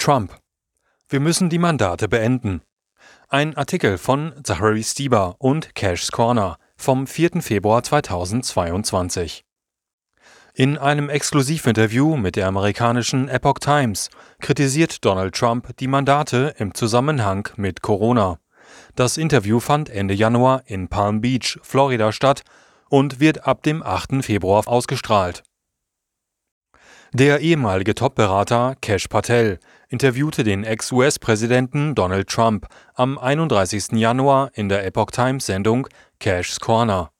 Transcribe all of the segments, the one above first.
Trump. Wir müssen die Mandate beenden. Ein Artikel von Zachary Stieber und Cash's Corner vom 4. Februar 2022. In einem Exklusivinterview mit der amerikanischen Epoch Times kritisiert Donald Trump die Mandate im Zusammenhang mit Corona. Das Interview fand Ende Januar in Palm Beach, Florida statt und wird ab dem 8. Februar ausgestrahlt. Der ehemalige Top-Berater Cash Patel interviewte den Ex-US-Präsidenten Donald Trump am 31. Januar in der Epoch Times-Sendung Cash's Corner.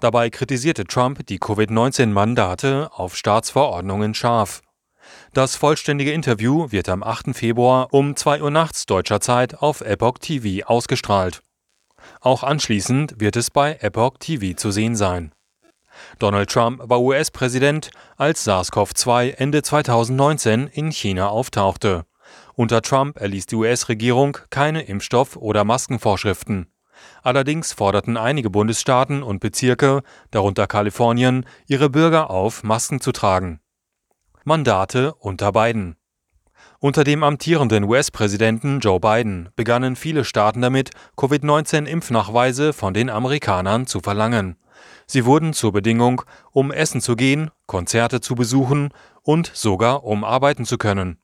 Dabei kritisierte Trump die Covid-19-Mandate auf Staatsverordnungen scharf. Das vollständige Interview wird am 8. Februar um 2 Uhr nachts deutscher Zeit auf Epoch TV ausgestrahlt. Auch anschließend wird es bei Epoch TV zu sehen sein. Donald Trump war US-Präsident, als SARS-CoV-2 Ende 2019 in China auftauchte. Unter Trump erließ die US-Regierung keine Impfstoff- oder Maskenvorschriften. Allerdings forderten einige Bundesstaaten und Bezirke, darunter Kalifornien, ihre Bürger auf, Masken zu tragen. Mandate unter Biden. Unter dem amtierenden US-Präsidenten Joe Biden begannen viele Staaten damit, Covid-19-Impfnachweise von den Amerikanern zu verlangen. Sie wurden zur Bedingung, um essen zu gehen, Konzerte zu besuchen und sogar um arbeiten zu können.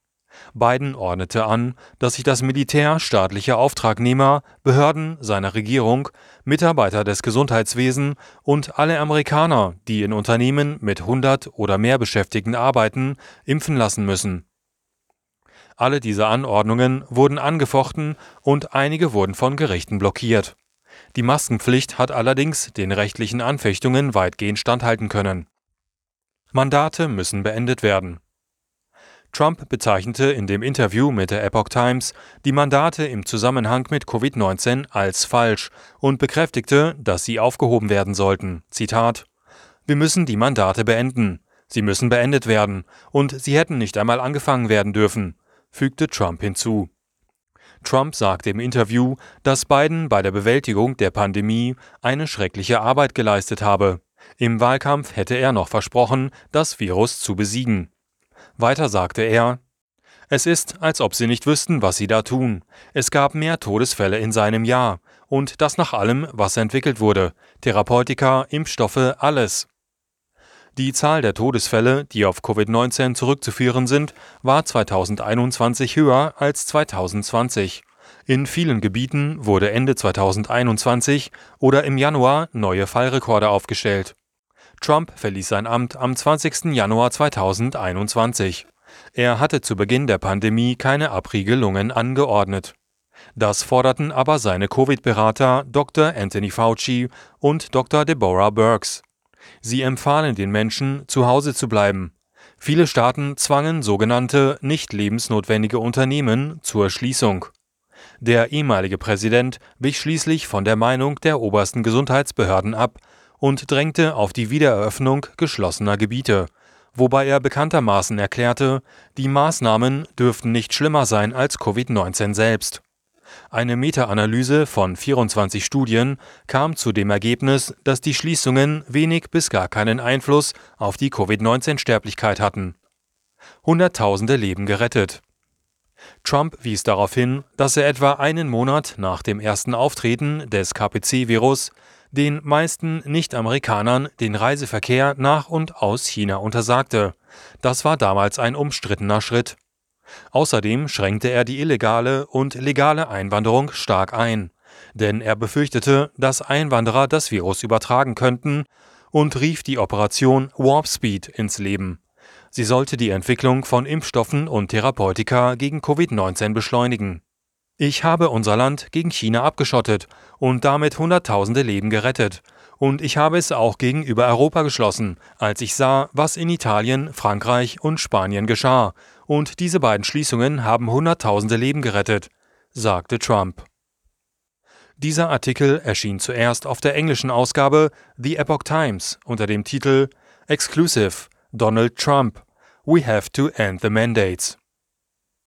Biden ordnete an, dass sich das Militär, staatliche Auftragnehmer, Behörden seiner Regierung, Mitarbeiter des Gesundheitswesens und alle Amerikaner, die in Unternehmen mit 100 oder mehr Beschäftigten arbeiten, impfen lassen müssen. Alle diese Anordnungen wurden angefochten und einige wurden von Gerichten blockiert. Die Maskenpflicht hat allerdings den rechtlichen Anfechtungen weitgehend standhalten können. Mandate müssen beendet werden. Trump bezeichnete in dem Interview mit der Epoch Times die Mandate im Zusammenhang mit Covid-19 als falsch und bekräftigte, dass sie aufgehoben werden sollten. Zitat Wir müssen die Mandate beenden. Sie müssen beendet werden, und sie hätten nicht einmal angefangen werden dürfen, fügte Trump hinzu. Trump sagte im Interview, dass Biden bei der Bewältigung der Pandemie eine schreckliche Arbeit geleistet habe. Im Wahlkampf hätte er noch versprochen, das Virus zu besiegen. Weiter sagte er, es ist, als ob sie nicht wüssten, was sie da tun. Es gab mehr Todesfälle in seinem Jahr. Und das nach allem, was entwickelt wurde. Therapeutika, Impfstoffe, alles. Die Zahl der Todesfälle, die auf Covid-19 zurückzuführen sind, war 2021 höher als 2020. In vielen Gebieten wurde Ende 2021 oder im Januar neue Fallrekorde aufgestellt. Trump verließ sein Amt am 20. Januar 2021. Er hatte zu Beginn der Pandemie keine Abriegelungen angeordnet. Das forderten aber seine Covid-Berater Dr. Anthony Fauci und Dr. Deborah Burks. Sie empfahlen den Menschen, zu Hause zu bleiben. Viele Staaten zwangen sogenannte nicht lebensnotwendige Unternehmen zur Schließung. Der ehemalige Präsident wich schließlich von der Meinung der obersten Gesundheitsbehörden ab und drängte auf die Wiedereröffnung geschlossener Gebiete, wobei er bekanntermaßen erklärte, die Maßnahmen dürften nicht schlimmer sein als Covid-19 selbst. Eine Meta-Analyse von 24 Studien kam zu dem Ergebnis, dass die Schließungen wenig bis gar keinen Einfluss auf die Covid-19-Sterblichkeit hatten. Hunderttausende Leben gerettet. Trump wies darauf hin, dass er etwa einen Monat nach dem ersten Auftreten des KPC-Virus den meisten Nicht-Amerikanern den Reiseverkehr nach und aus China untersagte. Das war damals ein umstrittener Schritt. Außerdem schränkte er die illegale und legale Einwanderung stark ein, denn er befürchtete, dass Einwanderer das Virus übertragen könnten und rief die Operation Warp Speed ins Leben. Sie sollte die Entwicklung von Impfstoffen und Therapeutika gegen Covid-19 beschleunigen. Ich habe unser Land gegen China abgeschottet und damit Hunderttausende Leben gerettet. Und ich habe es auch gegenüber Europa geschlossen, als ich sah, was in Italien, Frankreich und Spanien geschah und diese beiden Schließungen haben Hunderttausende Leben gerettet, sagte Trump. Dieser Artikel erschien zuerst auf der englischen Ausgabe The Epoch Times unter dem Titel Exclusive Donald Trump We have to end the mandates.